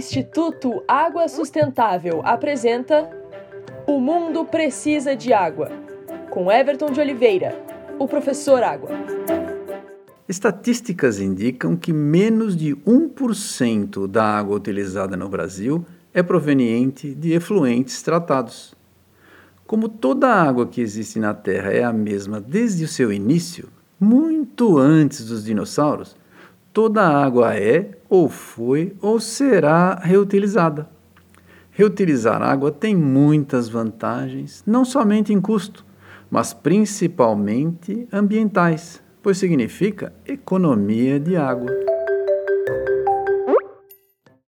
Instituto Água Sustentável apresenta O Mundo Precisa de Água, com Everton de Oliveira, o professor Água. Estatísticas indicam que menos de 1% da água utilizada no Brasil é proveniente de efluentes tratados. Como toda a água que existe na Terra é a mesma desde o seu início, muito antes dos dinossauros, toda a água é, ou foi, ou será reutilizada. Reutilizar água tem muitas vantagens, não somente em custo, mas principalmente ambientais, pois significa economia de água.